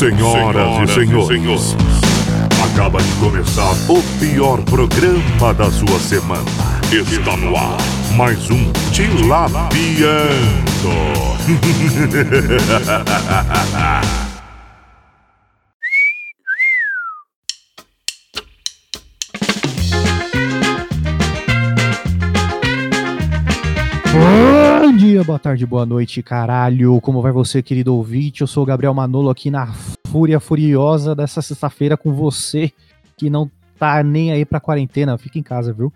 Senhoras, e senhores, acaba de começar o pior programa da sua semana. Está no ar mais um Tilapiando. dia, boa tarde, boa noite, caralho. Como vai você, querido ouvinte? Eu sou o Gabriel Manolo aqui na Fúria Furiosa dessa sexta-feira com você que não tá nem aí pra quarentena. Fica em casa, viu?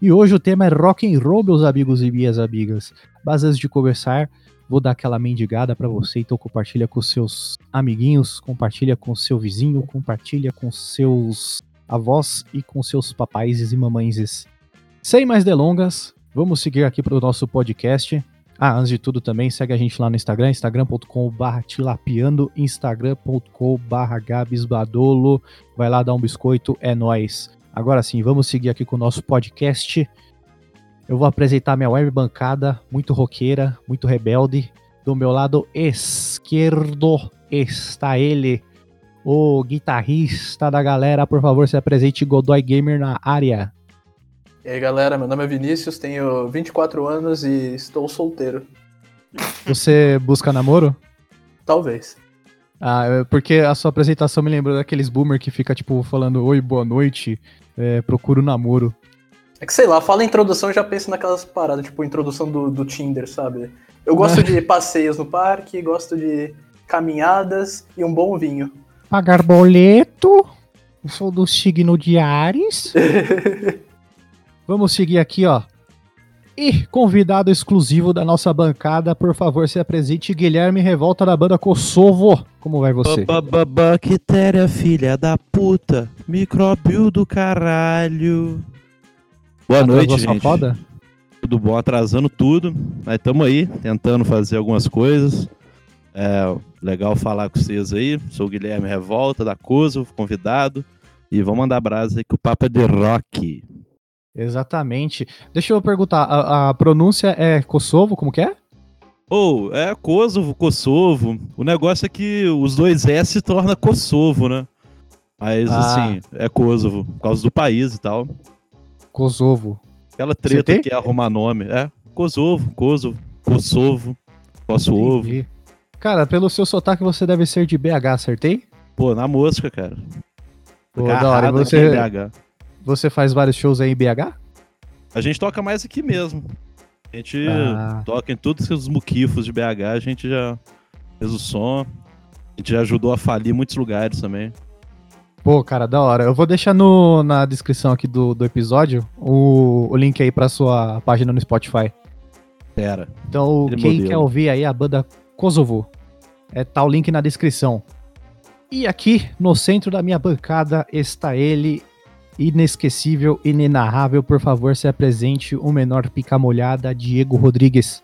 E hoje o tema é rock and roll, meus amigos e minhas amigas. Mas antes de conversar, vou dar aquela mendigada para você, então compartilha com seus amiguinhos, compartilha com seu vizinho, compartilha com seus avós e com seus papais e mamães. Sem mais delongas, vamos seguir aqui para o nosso podcast. Ah, antes de tudo também, segue a gente lá no Instagram, instagram.com.br tilapiando, instagram.com.br gabisbadolo. Vai lá dar um biscoito, é nóis. Agora sim, vamos seguir aqui com o nosso podcast. Eu vou apresentar minha web bancada, muito roqueira, muito rebelde. Do meu lado esquerdo está ele, o guitarrista da galera. Por favor, se apresente Godoy Gamer na área. E aí galera, meu nome é Vinícius, tenho 24 anos e estou solteiro. Você busca namoro? Talvez. Ah, é porque a sua apresentação me lembrou daqueles boomer que fica, tipo, falando oi, boa noite, é, procuro namoro. É que sei lá, fala introdução, eu já penso naquelas paradas, tipo, introdução do, do Tinder, sabe? Eu gosto de passeios no parque, gosto de caminhadas e um bom vinho. Pagar boleto, eu sou do signo de Ares. Vamos seguir aqui, ó. E convidado exclusivo da nossa bancada, por favor, se apresente Guilherme Revolta da banda Kosovo. Como vai você? Bactéria, filha da puta. Micróbio do caralho. Boa Atrasou noite, gente. foda? Tudo bom? Atrasando tudo. Mas tamo aí, tentando fazer algumas coisas. É legal falar com vocês aí. Sou o Guilherme Revolta da Kosovo, convidado. E vamos mandar brasa aí que o papo é de rock. Exatamente. Deixa eu perguntar, a, a pronúncia é Kosovo, como que é? Ou, é Kosovo, Kosovo. O negócio é que os dois S se torna Kosovo, né? Mas, Ah. assim, é Kosovo, por causa do país e tal. Kosovo. Aquela treta que é arrumar nome. É, Kosovo, Kosovo, Kosovo, Kosovo. Entendi. Cara, pelo seu sotaque você deve ser de BH, acertei? Pô, na mosca, cara. Pô, da hora. Você- BH. Você faz vários shows aí em BH? A gente toca mais aqui mesmo. A gente Ah. toca em todos os muquifos de BH, a gente já fez o som. A gente já ajudou a falir muitos lugares também. Pô, cara, da hora. Eu vou deixar no, na descrição aqui do, do episódio o, o link aí pra sua página no Spotify. Pera. Então, quem modelo. quer ouvir aí a banda Kosovo, é, tá o link na descrição. E aqui, no centro da minha bancada, está ele, inesquecível, inenarrável. Por favor, se apresente o menor pica molhada, Diego Rodrigues.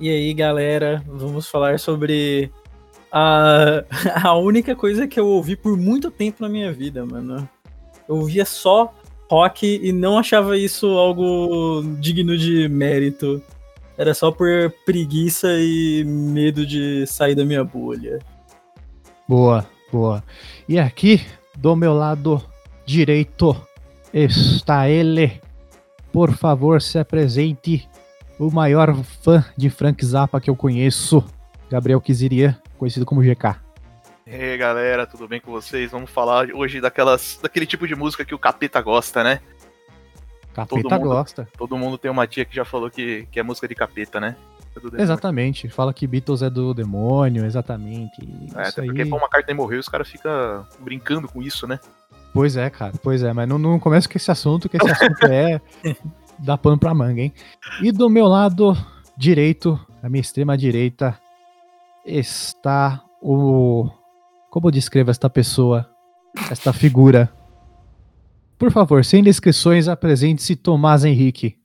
E aí, galera, vamos falar sobre a, a única coisa que eu ouvi por muito tempo na minha vida, mano. Eu ouvia só rock e não achava isso algo digno de mérito. Era só por preguiça e medo de sair da minha bolha. Boa, boa. E aqui, do meu lado direito, está ele. Por favor, se apresente o maior fã de Frank Zappa que eu conheço, Gabriel Kiziria, conhecido como GK. E aí galera, tudo bem com vocês? Vamos falar hoje daquelas, daquele tipo de música que o capeta gosta, né? Capeta Todo mundo- gosta. Todo mundo tem uma tia que já falou que, que é música de capeta, né? É. Exatamente. Fala que Beatles é do demônio, exatamente. É, Isso até porque aí. Paul McCartney morreu e os caras ficam brincando com isso, né? Pois é, cara, pois é, mas não, não começa com esse assunto, que esse assunto é dá pano pra manga, hein? E do meu lado direito, a minha extrema direita, está o. Como eu descrevo esta pessoa? Esta figura? Por favor, sem descrições, apresente-se Tomás Henrique.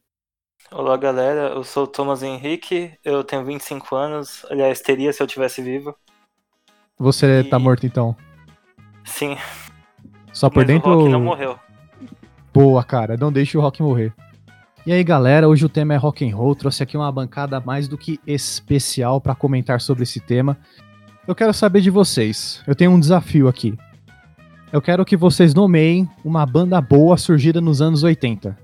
Olá galera, eu sou o Thomas Henrique, eu tenho 25 anos, aliás, teria se eu tivesse vivo. Você E- tá morto então? Sim, Só por mas dentro. o Rock não morreu. Boa, cara, não deixe o rock morrer. E aí, galera, hoje o tema é rock and roll. Trouxe aqui uma bancada mais do que especial para comentar sobre esse tema. Eu quero saber de vocês. Eu tenho um desafio aqui. Eu quero que vocês nomeiem uma banda boa surgida nos anos 80.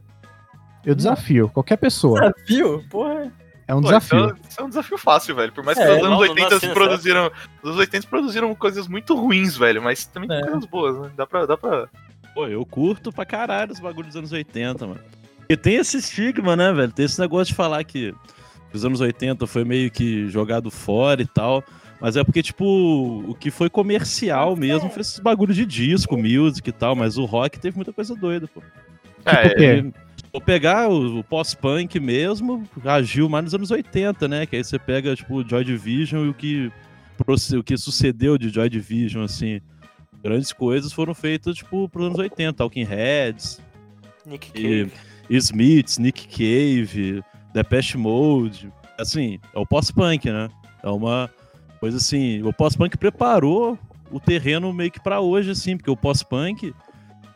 Eu desafio qualquer pessoa. Desafio? Porra. É um Pô, desafio. Isso, é, isso é um desafio fácil, velho. Por mais que É, nos anos não, 80 não se nasci produziram. Nos anos 80 produziram coisas muito ruins, velho. Mas também tem É. coisas boas, né? Dá pra. Dá pra... Pô, eu curto pra caralho os bagulhos dos anos 80, mano. E tem esse estigma, né, velho? Tem esse negócio de falar que os anos 80 foi meio que jogado fora e tal. Mas é porque, tipo, o que foi comercial mesmo foi esses bagulhos de disco, music e tal. Mas o rock teve muita coisa doida, pô. É, Tipo? E, Vou pegar o, o pós-punk mesmo, agiu mais nos anos 80, né? Que aí você pega, tipo, o Joy Division e o que, o que sucedeu de Joy Division, assim. Grandes coisas foram feitas, tipo, pros anos 80. Talking Heads, Nick e, Cave. Smiths, Nick Cave, Depeche Mode. Assim, é o pós-punk, né? É uma coisa assim. O pós-punk preparou o terreno meio que pra hoje, assim, porque o pós-punk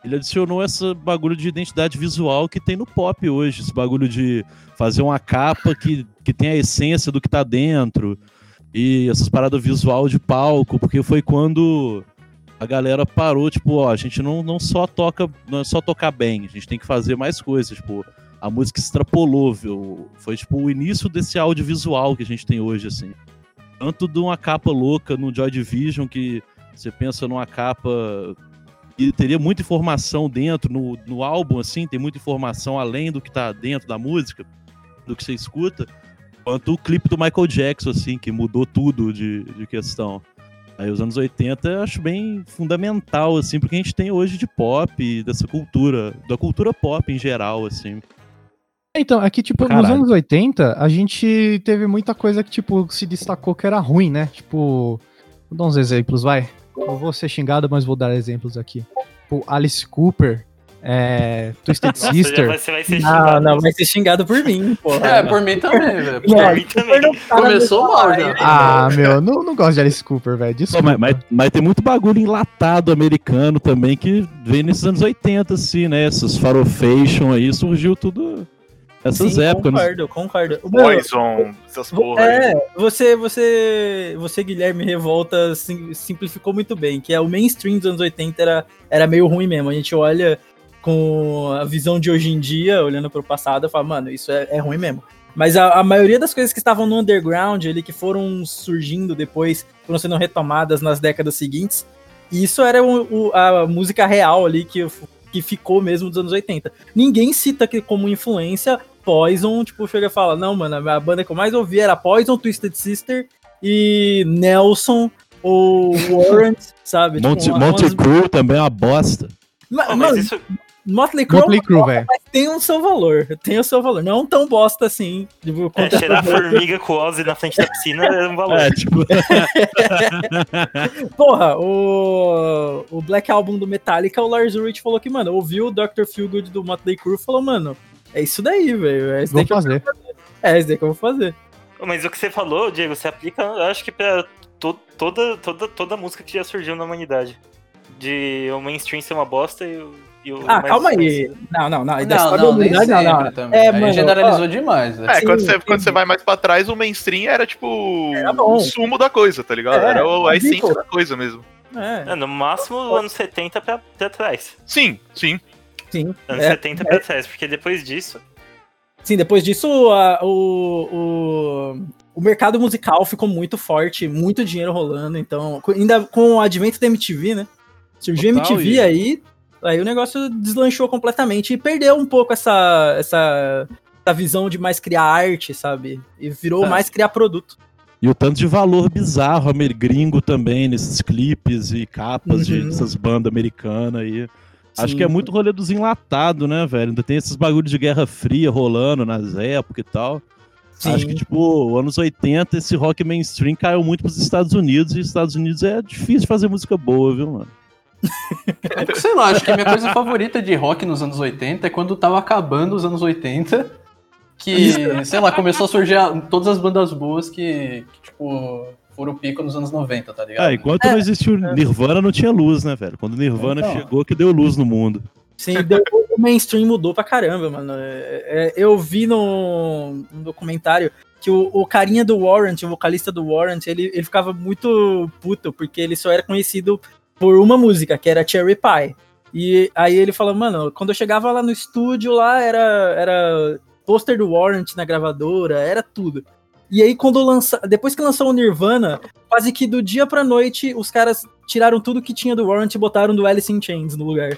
ele adicionou essa bagulho de identidade visual que tem no pop hoje. Esse bagulho de fazer uma capa que, que tem a essência do que tá dentro. E essas paradas visual de palco, porque foi quando a galera parou, tipo, ó, a gente não, não só toca, não é só tocar bem, a gente tem que fazer mais coisas, tipo, a música extrapolou, viu? Foi tipo o início desse audiovisual que a gente tem hoje, assim. Tanto de uma capa louca no Joy Division, que você pensa numa capa e teria muita informação dentro, no, no álbum, assim, tem muita informação além do que tá dentro da música, do que você escuta, quanto o clipe do Michael Jackson, assim, que mudou tudo de, de questão. Aí os anos 80 eu acho bem fundamental, assim, porque a gente tem hoje de pop, dessa cultura, da cultura pop em geral, assim. Então, é que, tipo, nos Caralho. anos 80, a gente teve muita coisa que, tipo, se destacou que era ruim, né? Tipo, vou dar uns exemplos, vai. Eu vou ser xingado, mas vou dar exemplos aqui. Tipo, Alice Cooper, é, Twisted Nossa, Sister. vai, você vai ser Não, xingado. não, vai ser xingado por mim, porra. É, por mim também, velho. Por É, mim também. Começou mal já. Ah, meu, não, não gosto de Alice Cooper, velho. Pô, Desculpa. mas, mas- mas tem muito bagulho enlatado americano também que vem nesses anos 80, assim, né? Essas farofation aí, surgiu tudo nessas Sim, épocas. né? Concordo, concordo. Poison, essas porra aí. É, você, você, você, Guilherme Revolta, sim- simplificou muito bem, que é o mainstream dos anos 80 era, era meio ruim mesmo. A gente olha com a visão de hoje em dia, olhando pro passado, e fala, mano, isso é, é ruim mesmo. Mas a, a maioria das coisas que estavam no underground ali, que foram surgindo depois, foram sendo retomadas nas décadas seguintes, isso era o- o- a música real ali que, que ficou mesmo dos anos 80. Ninguém cita que como influência Poison, tipo, chega e fala, não, mano, a banda que eu mais ouvi era Poison, Twisted Sister e Nelson ou Warrant, sabe? Tipo, Monte, uma- Monte umas- Crew também é uma bosta. Ma- Pô, mano, mas isso, Motley Crue Motley Crue, velho. tem o seu valor, tem o seu valor. Não tão bosta assim. Tipo, é, cheirar formiga com Ozzy na frente da piscina é um valor. É, tipo, Porra, o, o Black Album do Metallica, o Lars Ulrich falou que, mano, ouviu o Dr. Feelgood do Motley Crue e falou, mano, é isso daí, velho. É isso Vou daí que eu- fazer. é isso daí que eu vou fazer. Mas o que você falou, Diego, você aplica, eu acho que pra to- toda, toda, toda música que já surgiu na humanidade. De o mainstream ser uma bosta e o. e Ah, calma aí. Não, não, não. da Não, história não, da nem humanidade, não, não. também. É, Aí mano, generalizou demais, velho. É, Sim, quando, você, sim. quando você vai mais pra trás, o mainstream era tipo Era o sumo da coisa, tá ligado? É, era o- a essência da coisa mesmo. É, É, no máximo anos 70 pra, pra trás. Sim, sim. Sim. Anos É, 70 pra trás, porque depois disso. Sim, depois disso, a- o, o, o mercado musical ficou muito forte, muito dinheiro rolando, então, ainda com o advento da MTV, né? Surgiu a Total, MTV e- aí, aí o negócio deslanchou completamente e perdeu um pouco essa, essa, essa visão de mais criar arte, sabe? E virou É. mais criar produto. e o tanto de valor bizarro gringo também nesses clipes e capas de- Uhum. dessas bandas americanas aí. Acho que é muito rolê dos enlatados, né, velho? Ainda tem esses bagulhos de Guerra Fria rolando nas épocas e tal. Sim. Acho que, tipo, anos 80, esse rock mainstream caiu muito pros Estados Unidos, e Estados Unidos é difícil de fazer música boa, viu, mano? É sei lá, acho que a minha coisa favorita de rock nos anos 80 é quando tava acabando os anos 80. Que, sei lá, começou a surgir todas as bandas boas que, que, tipo, foram o pico nos anos 90, tá ligado? Ah, enquanto não existiu Nirvana, não tinha luz, né, velho? Quando Nirvana Então. chegou, que deu luz no mundo. Sim, deu- o mainstream mudou pra caramba, mano. É, é, eu vi no, no documentário que que o, o carinha do Warrant, o vocalista do Warrant, ele, ele ficava muito puto, porque ele só era conhecido por uma música, que era Cherry Pie. E aí ele falou, mano, quando eu chegava lá no estúdio, lá era, era pôster do Warrant na gravadora, era tudo. E aí, quando lança... depois que lançou o Nirvana, quase que do dia pra noite, os caras tiraram tudo que tinha do Warrant e botaram do Alice in Chains no lugar.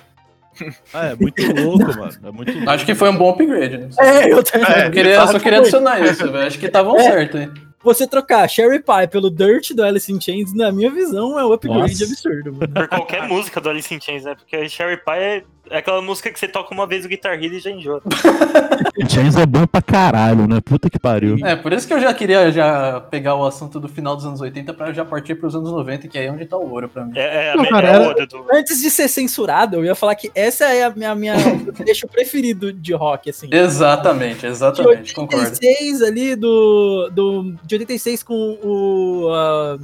Ah, é muito louco, mano. É muito louco. Acho que foi um bom upgrade. Né? É, eu também. Eu queria, eu só queria adicionar isso, velho. Acho que estavam É. certo, hein? Você trocar Sherry Pie pelo Dirt do Alice in Chains, na minha visão, é um upgrade Nossa. absurdo, mano. Por qualquer música do Alice in Chains, né? Porque Sherry Pie é, é aquela música que você toca uma vez o Guitar Hero e já enjoa. Chains é bom pra caralho, né? Puta que pariu. É, por isso que eu já queria já pegar o assunto do final dos anos 80 pra já partir pros anos 90, que aí é onde tá o ouro pra mim. É, é a Não, cara, é era- do. Antes de ser censurado, eu ia falar que essa é a minha, minha o trecho preferido de rock, assim. Exatamente, de exatamente, concordo. 86 ali do, do de 86 com o ah,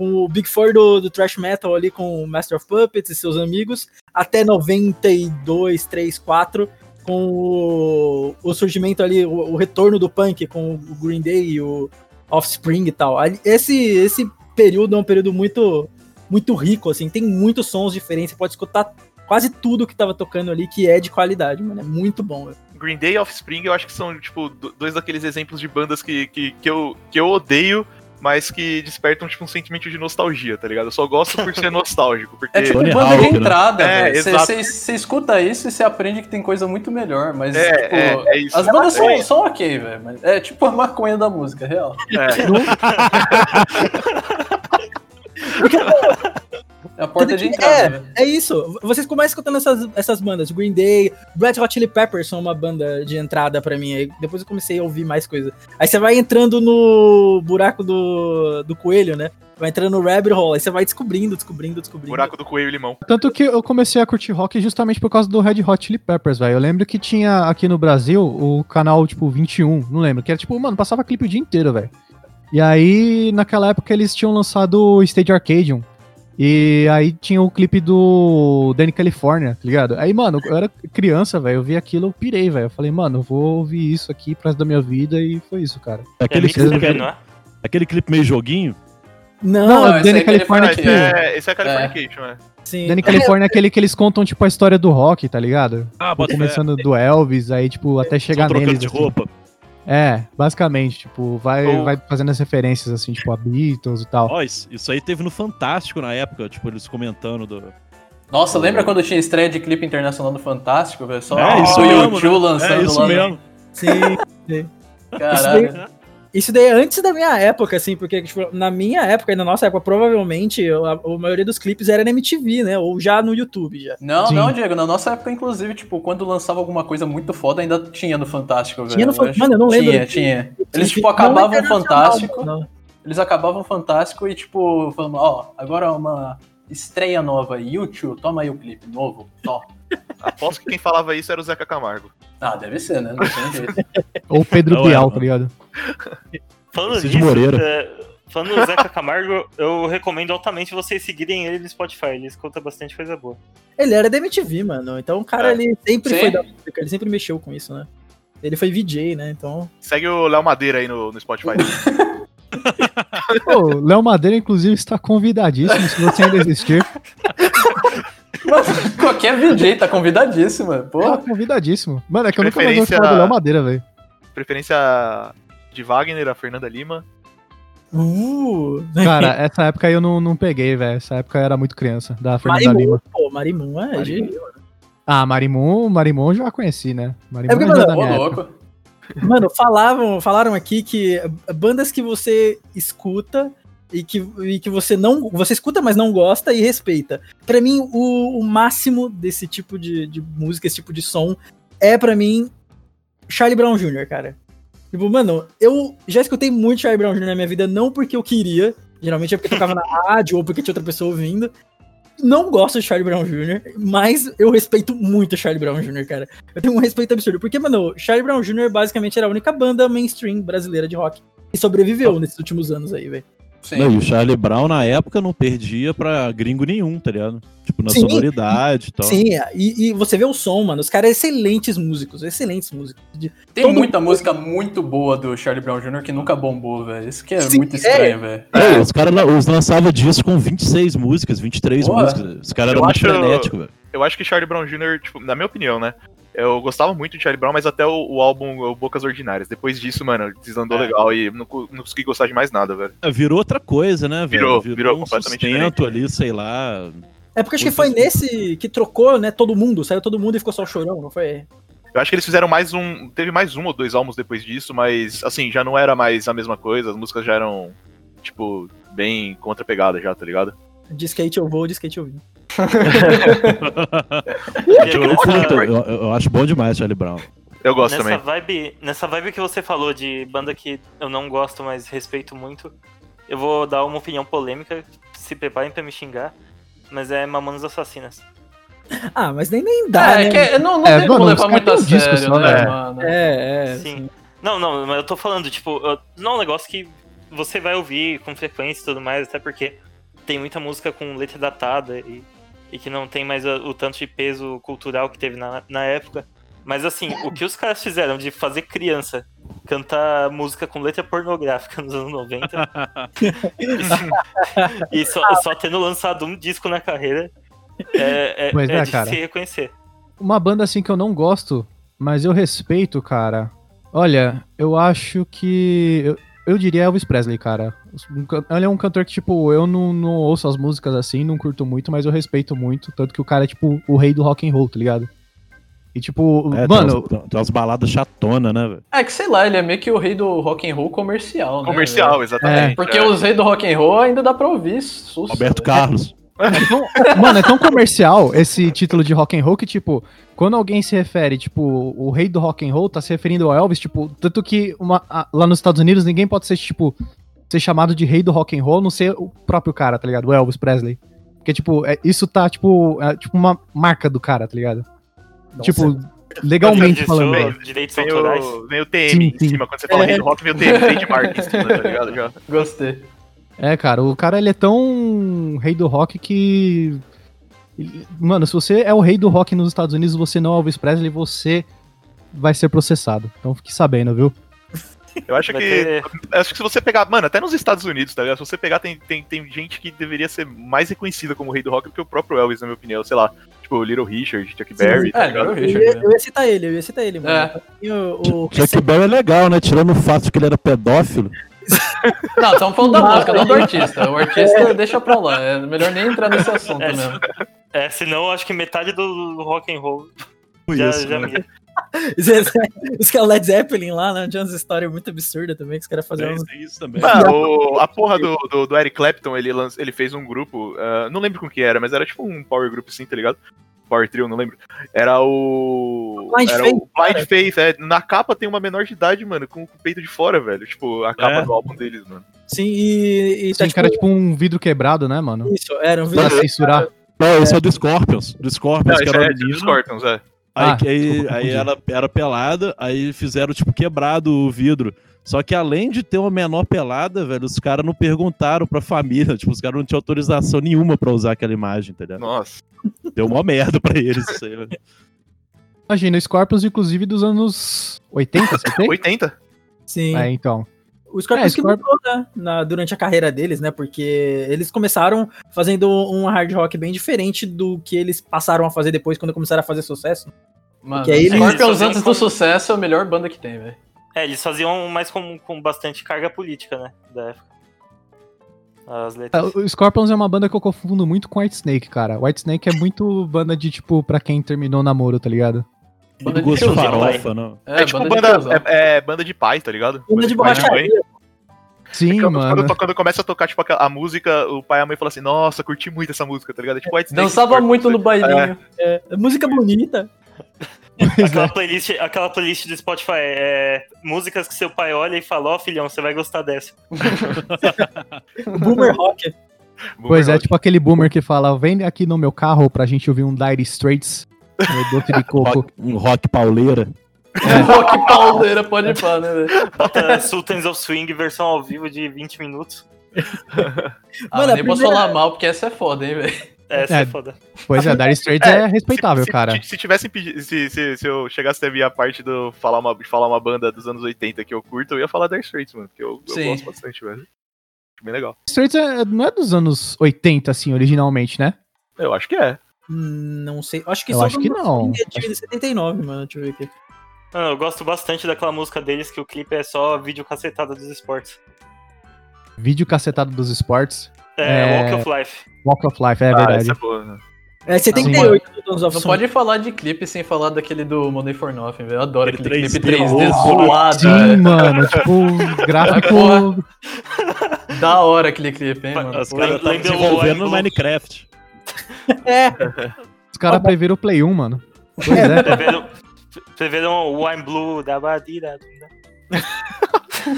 com o Big Four do, do thrash metal ali com o Master of Puppets e seus amigos até 92, 3, 4 com o, o surgimento ali, o, o retorno do punk com o Green Day e o Offspring e tal. Esse esse período é um período muito muito rico assim, tem muitos sons diferentes, você pode escutar quase tudo que tava tocando ali que é de qualidade, mano, é muito bom. Green Day e Offspring eu acho que são, tipo, do- dois daqueles exemplos de bandas que, que, que, eu, que eu odeio, mas que despertam, tipo, um sentimento de nostalgia, tá ligado? Eu só gosto por ser nostálgico, porque... É tipo banda de né? entrada, É, velho. Você- exato. Você você escuta isso e você aprende que tem coisa muito melhor, mas É, tipo, é, é isso. as bandas É são, isso. são ok, velho. É tipo a maconha da música, real. É porta de entrada, É, velho. é isso. Vocês começam escutando essas, essas bandas. Green Day, Red Hot Chili Peppers são uma banda de entrada pra mim. Aí depois eu comecei a ouvir mais coisa. Aí você vai entrando no buraco do, do coelho, né? Vai entrando no rabbit hole. Aí você vai descobrindo, descobrindo, descobrindo. Buraco do coelho e limão. Tanto que eu comecei a curtir rock justamente por causa do Red Hot Chili Peppers, velho. Eu lembro que tinha aqui no Brasil o canal, tipo, 21, não lembro, que era tipo, mano, passava clipe o dia inteiro, velho. E aí, naquela época, eles tinham lançado o Stage Arcadium. E aí tinha o clipe do Danny California, tá ligado? Aí, mano, eu era criança, velho, eu vi aquilo, eu pirei, velho. Eu falei, mano, eu vou ouvir isso aqui pro resto da minha vida e foi isso, cara. É Aquele, mix clipe, não é? aquele clipe meio joguinho. Não, Não, aí Danny que California, tipo, É, esse é Californication, é. sim. Danny California é aquele que eles contam, tipo, a história do rock, tá ligado? Ah, bota fé. Começando do Elvis, aí, tipo, até chegar trocando neles. de assim. roupa. É, basicamente, tipo, vai, Ou- vai fazendo as referências, assim, tipo, a Beatles e tal. Ó, isso, isso aí teve no Fantástico na época, tipo, eles comentando do. Nossa, lembra quando tinha estreia de clipe internacional do Fantástico, velho? Só É, isso o mesmo, YouTube né? lançando É isso lá. no- mesmo. Sim. Caralho. Isso daí é antes da minha época, assim, porque tipo, na minha época e na nossa época, provavelmente a, a maioria dos clipes era na MTV, né? Ou já no YouTube já. Não, Sim. não, Diego, na nossa época, inclusive, tipo, quando lançava alguma coisa muito foda, ainda tinha no Fantástico, velho. Tinha no Fan- acho- Mano, eu não lembro. Tinha, tinha. Eles, tipo, acabavam o Fantástico, não. eles acabavam o Fantástico e, tipo, falando, ó, agora é uma estreia nova, YouTube, toma aí o clipe novo, tó. Aposto que quem falava isso era o Zeca Camargo. Ah, deve ser, né? Não tem jeito. Ou Pedro Não é, Bial, mano. tá ligado? Falando Cid nisso, Moreira. é, falando do Zeca Camargo, eu recomendo altamente vocês seguirem ele no Spotify. Ele escuta bastante coisa boa. Ele era da MTV, mano. Então o cara, É. ele sempre Sim. foi da música, ele sempre mexeu com isso, né? Ele foi VJ, né? Então. Segue o Léo Madeira aí no, no Spotify. Léo Madeira, inclusive, está convidadíssimo, se você ainda existir. Mano, qualquer VJ tá convidadíssimo, Tá porra. convidadíssimo. Mano, é que eu nunca mais vou Preferência- falar do Léo Madeira, velho. Preferência de Wagner, a Fernanda Lima. Uh! Cara, essa época aí eu não, não peguei, velho. Essa época eu era muito criança, da Fernanda Marimun, Lima. pô, Marimun é de- Ah, Marimun, Marimun eu já conheci, né? Marimun É porque, já mano, da minha época. louco. Mano, falavam, falaram aqui que bandas que você escuta e que, e que você não. Você escuta, mas não gosta e respeita. Pra mim, o, o máximo desse tipo de, de música, esse tipo de som, é pra mim Charlie Brown Jr., cara. Tipo, mano, eu já escutei muito Charlie Brown Jr. na minha vida, não porque eu queria, geralmente é porque tocava na rádio ou porque tinha outra pessoa ouvindo. Não gosto de Charlie Brown Jr., mas eu respeito muito Charlie Brown Jr., cara. Eu tenho um respeito absurdo. Porque, mano, Charlie Brown Jr. basicamente era a única banda mainstream brasileira de rock que sobreviveu nesses últimos anos aí, velho. Sim. Não, e o Charlie Brown, na época, não perdia pra gringo nenhum, tá ligado? Tipo, na Sim. sonoridade e tal. Sim, e, e você vê o som, mano. Os caras excelentes músicos, excelentes músicos. De- Tem Todo muita música muito boa do Charlie Brown Jr. que nunca bombou, velho. Isso que é Sim, muito é. estranho, velho. É, os caras lançavam disco com 26 músicas, 23 Porra. músicas. Os caras eram muito acho- frenéticos, velho. Eu acho que Charlie Brown Jr., tipo, na minha opinião, né? Eu gostava muito de Charlie Brown, mas até o, o álbum o Bocas Ordinárias. Depois disso, mano, desandou É. legal e não, não consegui gostar de mais nada, velho. É, Virou outra coisa, né, velho? Virou, virou um completamente sustento ali, sei lá. É porque acho que foi nesse que trocou, né, todo mundo. Saiu todo mundo e ficou só o chorão, não foi? Eu acho que eles fizeram mais um. Teve mais um ou dois álbuns depois disso, mas assim, já não era mais a mesma coisa, as músicas já eram, tipo, bem contra pegada já, tá ligado? De skate eu vou, de skate eu vim. Eu, eu, eu acho bom demais Charlie Brown. Eu gosto nessa também. vibe, nessa vibe que você falou de banda que eu não gosto, mas respeito muito, eu vou dar uma opinião polêmica, se preparem pra me xingar, mas é Mamonas Assassinas. Ah, mas nem, nem dá, É, né? que não, não É, tem mano, como os levar muito a disco sério, só, né, né? mano? É, é. Sim. Não, não, mas eu tô falando, tipo, eu- não é um negócio que você vai ouvir com frequência e tudo mais, até porque tem muita música com letra datada e, e que não tem mais o tanto de peso cultural que teve na, na época. Mas assim, o que os caras fizeram de fazer criança cantar música com letra pornográfica nos anos 90 e só, só tendo lançado um disco na carreira é, é, é é, de cara. se reconhecer. Uma banda assim que eu não gosto, mas eu respeito, cara. Olha, eu acho que. Eu, eu diria Elvis Presley, cara. Um Ele é um cantor que, tipo, eu não, não ouço as músicas assim, não curto muito, mas eu respeito muito. Tanto que o cara é, tipo, o rei do rock and roll, tá ligado? E, tipo, É, mano, tem, umas, tem umas baladas chatonas, né, velho? É que sei lá, ele é meio que o rei do rock and roll comercial, né? Comercial, velho? exatamente. Porque é. os reis do rock and roll ainda dá pra ouvir susto. Roberto? Carlos. É tão- mano, é tão comercial esse título de rock and roll que, tipo, quando alguém se refere, tipo, o rei do rock and roll tá se referindo ao Elvis, tipo, tanto que uma- a- lá nos Estados Unidos ninguém pode ser, tipo, ser chamado de rei do rock and roll, não ser o próprio cara, tá ligado? O Elvis Presley. Porque, tipo, é- isso tá, tipo, é, tipo uma marca do cara, tá ligado? Tipo, legalmente falando. Direitos Vem autorais. o, vem o TM Sim, em sim. cima, quando você fala É. rei do rock, vem o TM, trademark em cima, tá ligado? Já. Gostei. É, cara, o cara ele é tão rei do rock que. Mano, se você é o rei do rock nos Estados Unidos, você não é Elvis Presley, você vai ser processado. Então fique sabendo, viu? Eu acho Vai que. ter- Acho que se você pegar. Mano, até nos Estados Unidos, tá ligado? Se você pegar, tem, tem, tem gente que deveria ser mais reconhecida como rei do rock do que o próprio Elvis, na minha opinião. Sei lá. Tipo, Little Richard, Chuck Berry, tá É, Eu Richard. ia, né? eu ia citar ele, eu ia citar ele, mano. É. O, o Chuck Berry é legal, né? Tirando o fato de que ele era pedófilo. Não, estamos falando da música, não do artista. O artista deixa pra lá. É melhor nem entrar nesse assunto É, mesmo. É, senão eu acho que metade do rock and roll já, Isso, já né? mira. Os que é o Led Zeppelin lá, né? Tinha umas histórias muito absurdas também, que os caras faziam. É, uns- isso, é também. Ah, o- a porra do, do, do Eric Clapton, ele, lanç- ele fez um grupo, ah, não lembro com que era, mas era tipo um power group assim, tá ligado? Power Trio, não lembro. Era o. Blind era Faith, o Blind Faith, é. Na capa tem uma menor de idade, mano, com o peito de fora, velho. Tipo, a capa É. do álbum deles, mano. Sim, e, e tá Sim, cara, tipo um vidro quebrado, né, mano? Isso, era um Pra vídeo. censurar. Não, esse é o do Scorpions. Do Scorpions, Não, que era é o menino. Scorpions, é. Aí, Ah, aí, confundi. aí ela era pelada, aí fizeram, tipo, quebrado o vidro. Só que além de ter uma menor pelada, velho, os caras não perguntaram pra família. Tipo, os caras não tinham autorização nenhuma pra usar aquela imagem, entendeu? Nossa. Deu uma merda pra eles isso aí, velho. Imagina, o Scorpions, inclusive, dos anos 80, você tem? 80? Sim. É, então. O Scorpions É, que Scorp- mudou, né? Na, durante a carreira deles, né? Porque eles começaram fazendo um hard rock bem diferente do que eles passaram a fazer depois, quando começaram a fazer sucesso. Mano, Que aí eles- Scorpions antes do sucesso é a melhor banda que tem, velho. É, eles faziam mais com, com bastante carga política, né? Da época. As É, letras. O Scorpions é uma banda que eu confundo muito com White Snake, cara. White Snake é muito banda de, tipo, pra quem terminou o namoro, tá ligado? Banda de Gosto de farofa, não. É, É, tipo de banda, tiozão. é, é banda de pai, tá ligado? Banda de pai e mãe. borracharia. Sim, Quando, mano. quando, quando começa a tocar, tipo, a, a música, o pai e a mãe falam assim, nossa, curti muito essa música, tá ligado? É tipo White Snake, Dançava muito no bailinho. É, música bonita. Aquela playlist, aquela playlist do Spotify é músicas que seu pai olha e fala, ó filhão, você vai gostar dessa. Boomer rock. Pois é, Boomer tipo aquele boomer que fala, vem aqui no meu carro pra gente ouvir um Dire Straits, no doce de coco. Rock- um rock pauleira. Rock pauleira, pode ir pá, né, velho? Sultans of Swing versão ao vivo de 20 minutos. Ah, Mano, a nem posso primeira- falar mal, porque essa é foda, hein, velho. Essa é, É. foda. Pois é, Dire Straits é, respeitável, se, cara. Se, se tivessem pedido. Se, se, se eu chegasse a ver a parte do falar uma, de falar uma banda dos anos 80 que eu curto, eu ia falar Dire Straits, mano. Porque eu, eu Sim. gosto bastante, velho. Acho bem legal. Straits é- não é dos anos 80, assim, originalmente, né? Eu acho que é. Hum, Não sei. Acho que Eu só acho que não. É de 79, mano. Deixa eu ver aqui. Mano, eu gosto bastante daquela música deles que o clipe é só vídeo cacetada dos esportes. Vídeo cacetado dos esportes. É, É. Walk of Life. Walk of Life, é ah, verdade. essa é boa. né? É 78 do Tons of Não pode falar de clipe sem falar daquele do Money for Nothing, velho. Eu adoro Aquele aquele 3D clipe 3D louco. zoado, Sim, mano, tipo, gráfico. Da hora aquele clipe, hein, mano. Os caras estavam lembra o desenvolvendo no? Minecraft. É, Os caras previram o Play 1, mano. Pois é. Preveram, preveram o I'm Blue da Badira.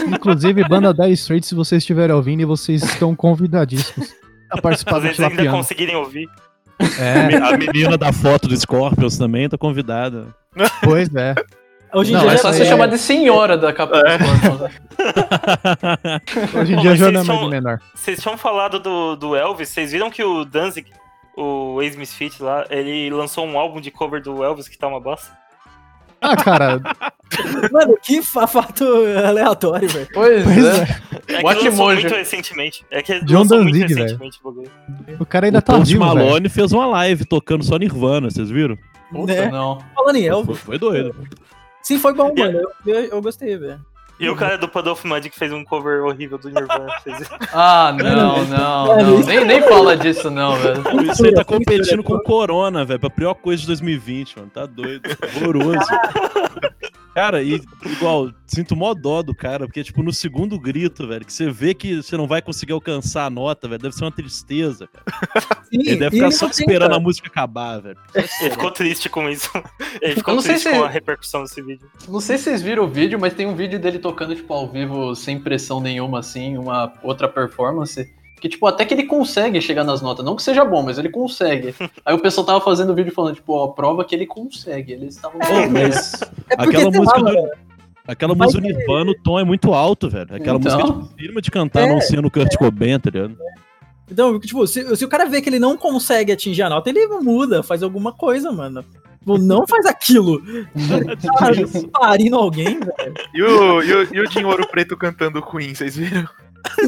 Inclusive, banda Dire Straits, se vocês estiverem ouvindo, vocês estão convidadíssimos a participar do Vocês ainda conseguirem ouvir. É, A menina da foto do Scorpions também tá convidada. pois é. hoje em Não, dia É já só você aí chamar de senhora da capa É. né? Hoje em dia já não é mais menor. Vocês tinham falado do, do Elvis, vocês viram que o Danzig, o ex-Misfit lá, ele lançou um álbum de cover do Elvis que tá uma bosta? Ah, cara, Mano, que fa- fato aleatório, velho. Pois, pois é. é. É que muito recentemente. É que John Danzig, velho. recentemente o cara ainda o tá Post vivo, velho. Malone fez uma live tocando só Nirvana, vocês viram? Puta, Né? não. Falando em Foi, Elvis. foi doido. Sim, foi bom, mano. Eu, eu, eu gostei, velho. E o cara do Padolf Mud que fez um cover horrível do Nirvana. Viram? Ah, não, não, não. Nem, nem fala disso, não, velho. Isso aí tá competindo com o Corona, velho. Pra pior coisa de 2020, mano. Tá doido. Horroroso. Cara, e igual, sinto mó dó do cara, porque, tipo, no segundo grito, velho, que você vê que você não vai conseguir alcançar a nota, velho, deve ser uma tristeza, cara. Sim, Ele deve ficar ele só esperando a música acabar, velho. Ele ficou triste com isso. Ele ficou triste se- com a repercussão desse vídeo. Não sei se vocês viram o vídeo, mas tem um vídeo dele tocando, tipo, ao vivo, sem pressão nenhuma, assim, uma outra performance. Que, tipo, até que ele consegue chegar nas notas. Não que seja bom, mas ele consegue. Aí o pessoal tava fazendo vídeo falando, tipo, ó, prova que ele consegue. Eles estavam. Pô, mas É aquela música lá, do, mano, aquela música do Nirvana, o tom é muito alto, velho. Aquela Então. música é dificílima de cantar É, não sendo o Kurt Cobain, tá ligado? Então, tipo, se, se o cara vê que ele não consegue atingir a nota, ele muda, faz alguma coisa, mano. Tipo, não faz aquilo. Cara, parindo alguém, velho. E o, e, o, e o Dinho Ouro Preto cantando Queen, vocês viram?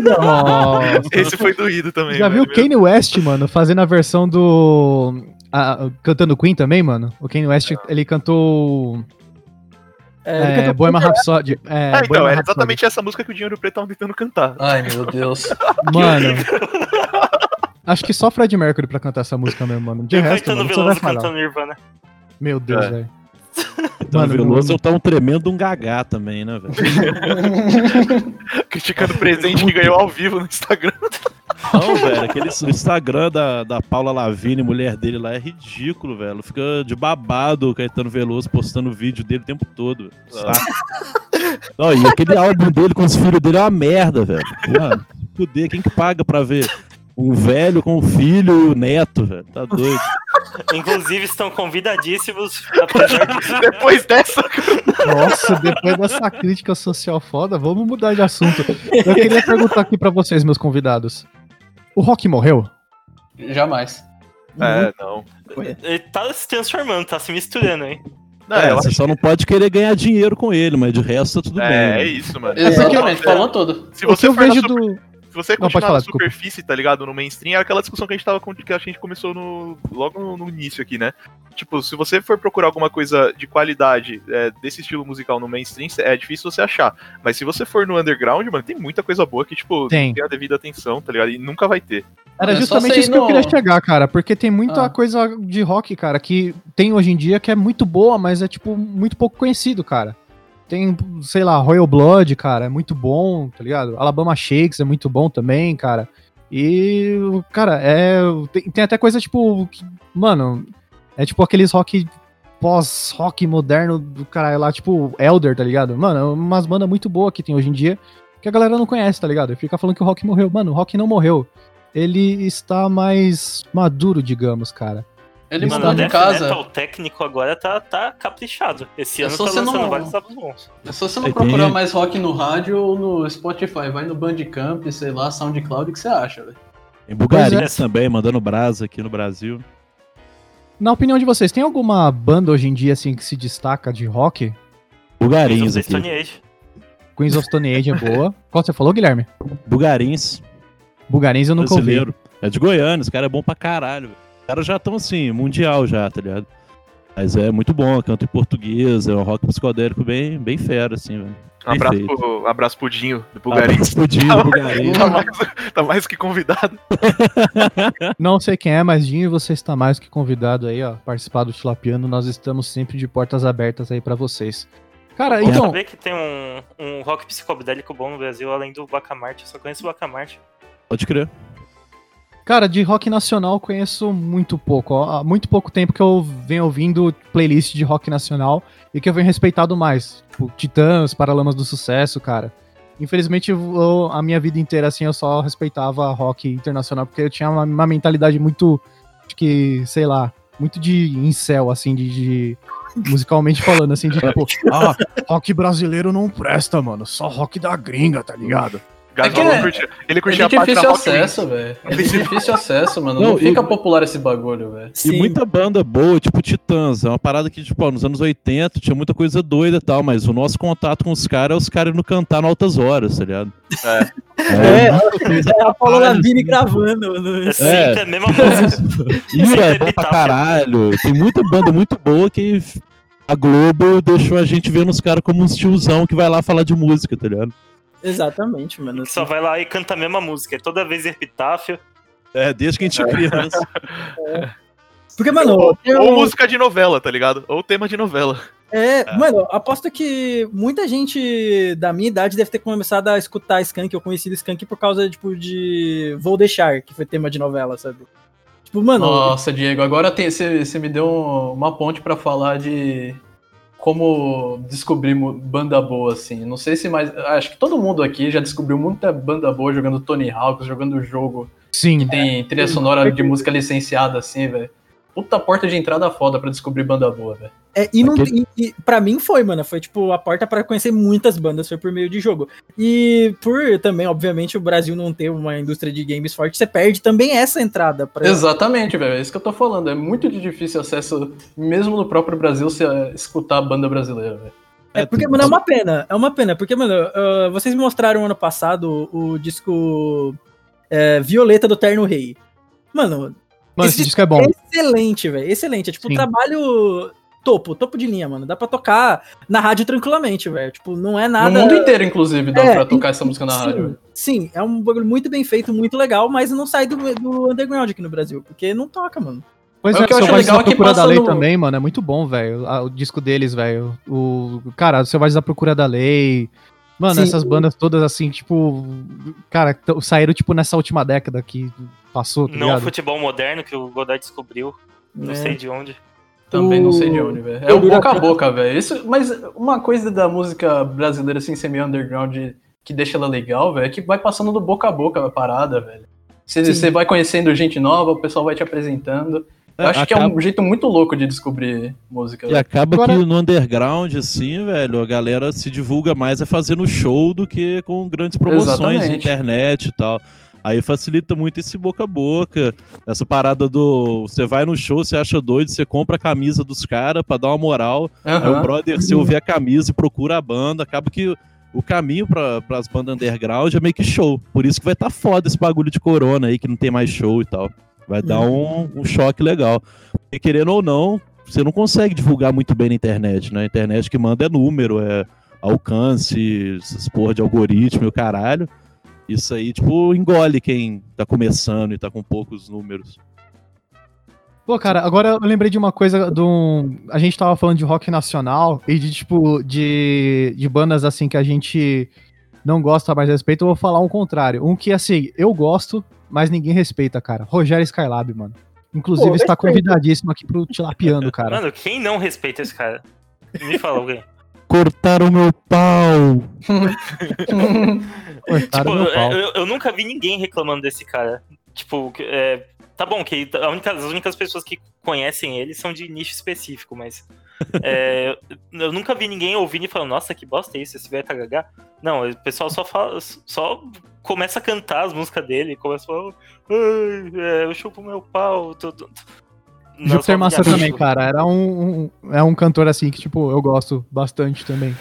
Nossa. Esse foi doído também. Já viu o. Kanye West, mano, fazendo a versão do. a- cantando Queen também, mano? O Kanye West, ele cantou. É, ele É, cantou- Bohemian Rhapsody. É, É, então, é Rhapsody. exatamente essa música que o Dinho Ouro Preto tava tentando cantar. Ai, meu Deus. Mano. Acho que só Fred Mercury pra cantar essa música mesmo, mano. De resto, mano, você vai Veloso falar. cantando Nirvana. Meu Deus, É. velho. Então, Mano, Veloso não- tá um tremendo um gagá também, né, velho? Criticando o presente que ganhou ao vivo no Instagram. Não, velho, aquele o Instagram da, da Paula Lavigne, mulher dele lá, é ridículo, velho. Fica de babado o Caetano Veloso postando vídeo dele o tempo todo. Saco. Não, e aquele álbum dele com os filhos dele é uma merda, velho. Mano, fuder, quem que paga pra ver? Um velho com um filho e o neto, velho. Tá doido. Inclusive, estão convidadíssimos. Depois dessa, Nossa, depois dessa crítica social foda, vamos mudar de assunto. Eu queria perguntar aqui pra vocês, meus convidados. O Rock morreu? Jamais. É, não. Ele tá se transformando, tá se misturando, hein? Não, é, você só não pode querer ganhar dinheiro com ele, mas de resto tá tudo é, bem. é né? isso, mano. Exatamente, É, falou tudo. Se o que você eu vejo super- do. Se você Não, continuar falar, na desculpa. superfície, tá ligado? No mainstream, é aquela discussão que a gente tava com, que a gente começou no, logo no, no início aqui, né? Tipo, se você for procurar alguma coisa de qualidade é, desse estilo musical no mainstream, é difícil você achar. Mas se você for no underground, mano, tem muita coisa boa que, tipo, Tem. não tem a devida atenção, tá ligado? E nunca vai ter. Era É justamente isso que eu no- queria chegar, cara. Porque tem muita Ah. coisa de rock, cara, que tem hoje em dia que é muito boa, mas é, tipo, muito pouco conhecido, cara. Tem, sei lá, Royal Blood, cara, é muito bom, tá ligado? Alabama Shakes é muito bom também, cara. E, cara, é. Tem, tem até coisa tipo. que- mano, é tipo aqueles rock pós-rock moderno do caralho lá, tipo Elder, tá ligado? Mano, é umas bandas muito boas que tem hoje em dia que a galera não conhece, tá ligado? Fica falando que o rock morreu. Mano, o rock não morreu ele está mais maduro, digamos, cara. Ele mandou Mano, o de casa. Metal técnico agora tá, tá caprichado. Esse É ano só tá você lançando não- vários álbuns bons. É só você não Aí procurar tem- mais rock no rádio ou no Spotify. Vai no Bandcamp, sei lá, SoundCloud, o que você acha, velho? Tem Bugarins é. também, mandando brasa aqui no Brasil. Na opinião de vocês, tem alguma banda hoje em dia assim que se destaca de rock? Bugarins Queens of the aqui. Stone Age. Queens of Stone Age é boa. Qual você falou, Guilherme? Bugarins, Bugarins eu nunca ouvi. brasileiro. É de Goiânia, os caras é bom pra caralho. velho. Os caras já estão assim, mundial já, tá ligado? Mas é muito bom, canta em português, é um rock psicodélico bem, bem fera, assim, velho. Um abraço Perfeito. pro, abraço pro Dinho, do Bulgarim. Abraço pro Dinho, Bugarins. Tá mais, tá mais que convidado. Não sei quem é, mas Dinho, você está mais que convidado aí, ó, participar do Tilapiano. Nós estamos sempre de portas abertas aí pra vocês. Cara, Bom então, saber que tem um, um rock psicodélico bom no Brasil, além do Bacamarte. Eu só conheço o Bacamarte. Pode crer. Cara, de rock nacional conheço muito pouco. ó. Há muito pouco tempo que eu venho ouvindo playlist de rock nacional e que eu venho respeitado mais. Tipo, Titãs, Paralamas do Sucesso, cara. Infelizmente, eu- a minha vida inteira, assim, eu só respeitava rock internacional, porque eu tinha uma, uma mentalidade muito, acho que, sei lá, muito de incel, assim, de, de- musicalmente falando, assim, de tipo, ah, rock brasileiro não presta, mano, só rock da gringa, tá ligado? Gato É é- curtia- ele É curtia de a parte da difícil acesso, velho. É de difícil acesso, mano. Não, Não, fica e- popular esse bagulho, velho. E Sim. muita banda boa, tipo Titãs. É uma parada que, tipo, ó, nos anos 80 tinha muita coisa doida e tal, mas o nosso contato com os caras é os caras indo cantar em altas horas, tá ligado? É. É, muita coisa É a Paula Lavigne assim. gravando. No... Sim, é a mesma música. Ira é bom pra caralho. Tem muita banda muito boa que a Globo deixou a gente vendo os caras como uns tiozão que vai lá falar de música, tá ligado? Exatamente, mano. Só vai lá e canta a mesma música. É toda vez epitáfio. É, desde que a gente é criança. Porque, mano, Ou, eu- ou música de novela, tá ligado? Ou tema de novela. É, mano, aposto que muita gente da minha idade deve ter começado a escutar Skank, eu conheci o Skank por causa, tipo, de Vou Deixar, que foi tema de novela, sabe? Tipo, mano, Nossa, Diego, agora você você me deu um- uma ponte pra falar de como descobrir banda boa, assim. Não sei se mais. Acho que todo mundo aqui já descobriu muita banda boa jogando Tony Hawk, jogando jogo Sim, que tem trilha sonora de música licenciada, assim, velho. Puta porta de entrada foda pra descobrir banda boa, velho. É, e, não, Aquele- e, e pra mim foi, mano, foi tipo a porta pra conhecer muitas bandas, foi por meio de jogo. E por também, obviamente, o Brasil não ter uma indústria de games forte, você perde também essa entrada pra Exatamente, velho. É isso que eu tô falando. É muito difícil acesso, mesmo no próprio Brasil, você eh, escutar a banda brasileira, velho. É porque, mano, é uma pena. É uma pena. Porque, mano, ah, vocês me mostraram ano passado o disco é, Violeta do Terno Rei. Mano, mano, esse esse disco é bom. excelente, velho. Excelente. É tipo Sim. trabalho topo, topo de linha, mano. Dá pra tocar na rádio tranquilamente, velho. Tipo, não é nada. No mundo inteiro, inclusive, dá É, pra tocar essa música na sim, rádio. Sim, é um bagulho muito bem feito, muito legal, mas não sai do, do underground aqui no Brasil, porque não toca, mano. Pois Mas é, o que eu acho legal da é que Procura da passa Lei no- também, mano, é muito bom, velho. O disco deles, velho. O cara, Selvagens da Procura da Lei. Mano, Sim. essas bandas todas assim, tipo, cara, saíram tipo nessa última década que passou, tá Não o ligado? futebol moderno que o Godoy descobriu. Não É. sei de onde. Também não sei de O- onde, velho. É o boca a boca, velho. Isso, mas uma coisa da música brasileira, assim, ser meio underground, que deixa ela legal, velho, é que vai passando do boca a boca a parada, velho. Você, vai conhecendo gente nova, o pessoal vai te apresentando. Eu É, acho que é acaba- um jeito muito louco de descobrir música. E velho. acaba Agora- que no underground, assim, velho, a galera se divulga mais é fazendo show do que com grandes promoções na Exatamente. internet e tal. Aí facilita muito esse boca a boca. Essa parada do. Você vai no show, você acha doido, você compra a camisa dos caras pra dar uma moral. Aí o brother, você ouvir a camisa e procura a banda, acaba que o caminho para as bandas underground é meio que show. Por isso que vai estar tá foda esse bagulho de corona aí, que não tem mais show e tal. Vai dar um, um choque legal. Porque querendo ou não, você não consegue divulgar muito bem na internet, né? A internet que manda é número, é alcance, essas porra de algoritmo e o caralho. Isso aí, tipo, engole quem tá começando e tá com poucos números. Pô, cara, agora eu lembrei de uma coisa de um... A gente tava falando de rock nacional e de, tipo, de, de bandas, assim, que a gente não gosta mais respeita. Eu vou falar um contrário. Um que, assim, eu gosto, mas ninguém respeita, cara. Rogério Skylab, mano. Inclusive, Pô, está respeito. convidadíssimo aqui pro Tilapiano, cara. Mano, quem não respeita esse cara? Me fala alguém. Cortaram meu pau! Cortaram Tipo, meu pau. eu, eu nunca vi ninguém reclamando desse cara. Tipo, é, Tá bom, que a única- as únicas pessoas que conhecem ele são de nicho específico, mas. é, eu nunca vi ninguém ouvindo e falando, nossa, que bosta é isso, esse velho tá gaga. Não, o pessoal só fala, só começa a cantar as músicas dele, começa a falar, ai, é, eu chupo meu pau. Tudo. Júpiter Massa também, cara. Era um, um- é um cantor assim que, tipo, eu gosto bastante também.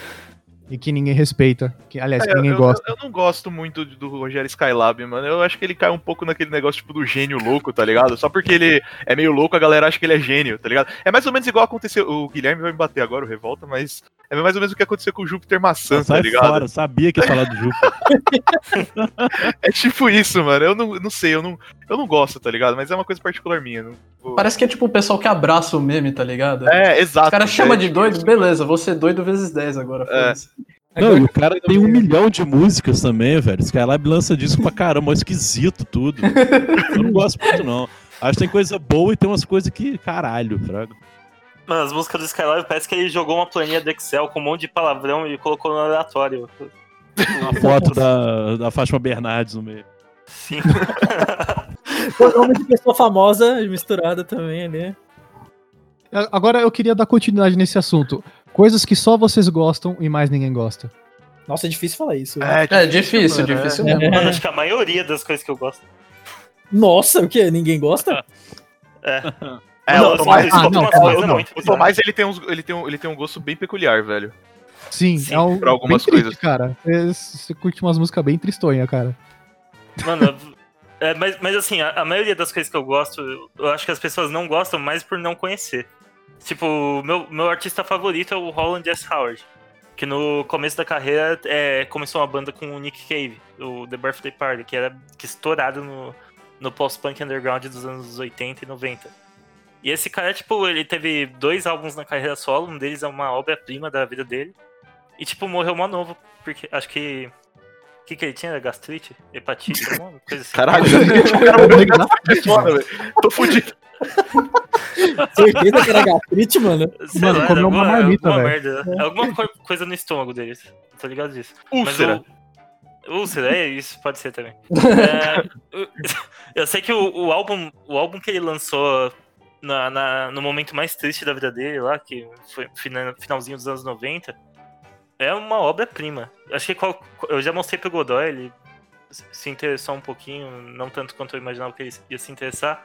E que ninguém respeita. Que, aliás, É, que ninguém eu, gosta. eu- eu não gosto muito do Rogério Skylab, mano. Eu acho que ele cai um pouco naquele negócio tipo do gênio louco, tá ligado? Só porque ele é meio louco, a galera acha que ele é gênio, tá ligado? É mais ou menos igual aconteceu. O Guilherme vai me bater agora, o Revolta, mas é mais ou menos o que aconteceu com o Júpiter Maçã, tá ligado? fora, sabia que ia falar do Júpiter. É tipo isso, mano. Eu não, não sei, eu não, eu não gosto, tá ligado? Mas é uma coisa particular minha. não vou- Parece que é tipo o pessoal que abraça o meme, tá ligado? É, exato. Os caras é, chamam de doido, beleza, vou ser doido vezes 10 agora. É. Não, e o cara tem um milhão de músicas também, velho. Skylab lança disco pra caramba, é esquisito tudo. Eu não gosto muito, não. Acho que tem coisa boa e tem umas coisas que, caralho, fraga. Mano, as músicas do Skylab parece que ele jogou uma planilha do Excel com um monte de palavrão e colocou no aleatório. Uma foto da, da Fátima Bernardes no meio. Sim. O nome de pessoa famosa misturada também ali. Agora eu queria dar continuidade nesse assunto. Coisas que só vocês gostam e mais ninguém gosta. Nossa, é difícil falar isso. É difícil, mano, difícil é. mesmo. Mano, acho que a maioria das coisas que eu gosto. Nossa, o quê? Ninguém gosta? É, Não, o Tomás, ah, não, não, não. o. Tomás ele, tem uns, ele, tem um, ele tem um gosto bem peculiar, velho. Sim, Sim, é um. pra algumas bem triste, coisas. cara. É, Você curte umas músicas bem tristonhas, cara. Mano, é, mas, mas assim, a, a maioria das coisas que eu gosto, eu acho que as pessoas não gostam mais por não conhecer. Tipo, o meu, meu artista favorito é o Holland S. Howard. Que no começo da carreira é, começou uma banda com o Nick Cave, o The Birthday Party, que era que estourado no, no post-punk underground dos anos 80 e 90. E esse cara, tipo, ele teve dois álbuns na carreira solo, um deles é uma obra-prima da vida dele. E, tipo, morreu mó novo, porque acho que. O que, que ele tinha? Era gastrite? Hepatite? alguma coisa assim. Caralho, o cara morreu de foda, velho. Tô fudido. Certeza que era gastrite, mano. Sei Mano, lá, comeu era uma alguma, marmita, alguma merda. Alguma co- coisa no estômago deles. Tô ligado disso. Úlcera. o- Úlcera, é isso, pode ser também. É, eu- sei que o, o álbum, o álbum que ele lançou na, na- no momento mais triste da vida dele, lá, que foi fina- finalzinho dos anos 90, é uma obra-prima. Acho que qual- eu já mostrei pro Godoy, ele se interessou um pouquinho, não tanto quanto eu imaginava que ele ia se interessar.